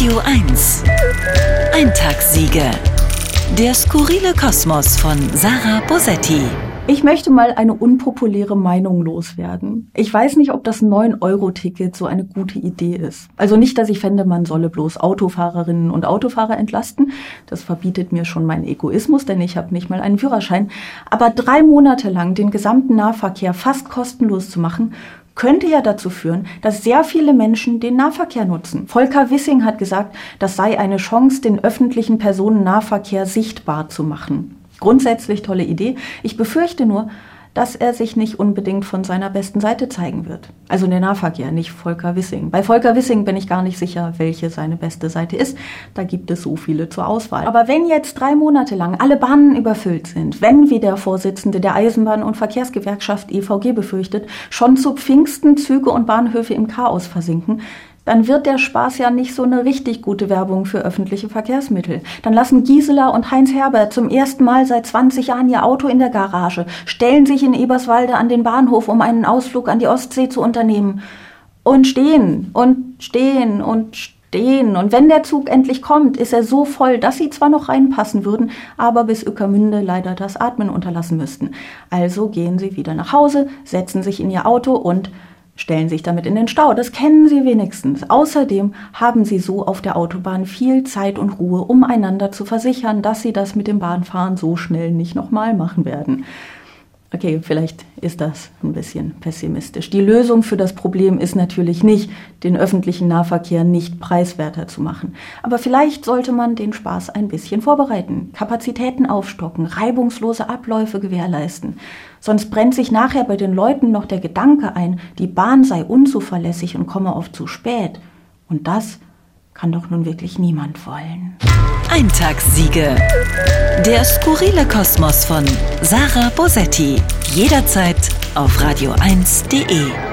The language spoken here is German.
Radio 1. Eintagssiege. Der skurrile Kosmos von Sarah Bosetti. Ich möchte mal eine unpopuläre Meinung loswerden. Ich weiß nicht, ob das 9-Euro-Ticket so eine gute Idee ist. Also nicht, dass ich fände, man solle bloß Autofahrerinnen und Autofahrer entlasten. Das verbietet mir schon mein Egoismus, denn ich habe nicht mal einen Führerschein. Aber drei Monate lang den gesamten Nahverkehr fast kostenlos zu machen, könnte ja dazu führen, dass sehr viele Menschen den Nahverkehr nutzen. Volker Wissing hat gesagt, das sei eine Chance, den öffentlichen Personennahverkehr sichtbar zu machen. Grundsätzlich tolle Idee. Ich befürchte nur, dass er sich nicht unbedingt von seiner besten Seite zeigen wird. Also der Nahverkehr, nicht Volker Wissing. Bei Volker Wissing bin ich gar nicht sicher, welche seine beste Seite ist. Da gibt es so viele zur Auswahl. Aber wenn jetzt drei Monate lang alle Bahnen überfüllt sind, wenn, wie der Vorsitzende der Eisenbahn- und Verkehrsgewerkschaft EVG befürchtet, schon zu Pfingsten Züge und Bahnhöfe im Chaos versinken, dann wird der Spaß ja nicht so eine richtig gute Werbung für öffentliche Verkehrsmittel. Dann lassen Gisela und Heinz Herbert zum ersten Mal seit 20 Jahren ihr Auto in der Garage, stellen sich in Eberswalde an den Bahnhof, um einen Ausflug an die Ostsee zu unternehmen. Und stehen und stehen und stehen. Und wenn der Zug endlich kommt, ist er so voll, dass sie zwar noch reinpassen würden, aber bis Ückermünde leider das Atmen unterlassen müssten. Also gehen sie wieder nach Hause, setzen sich in ihr Auto und stellen sich damit in den Stau. Das kennen Sie wenigstens. Außerdem haben Sie so auf der Autobahn viel Zeit und Ruhe, um einander zu versichern, dass Sie das mit dem Bahnfahren so schnell nicht nochmal machen werden. Okay, vielleicht ist das ein bisschen pessimistisch. Die Lösung für das Problem ist natürlich nicht, den öffentlichen Nahverkehr nicht preiswerter zu machen. Aber vielleicht sollte man den Spaß ein bisschen vorbereiten, Kapazitäten aufstocken, reibungslose Abläufe gewährleisten. Sonst brennt sich nachher bei den Leuten noch der Gedanke ein, die Bahn sei unzuverlässig und komme oft zu spät. Und das kann doch nun wirklich niemand wollen. Eintagssiege. Der skurrile Kosmos von Sarah Bosetti. Jederzeit auf radio1.de.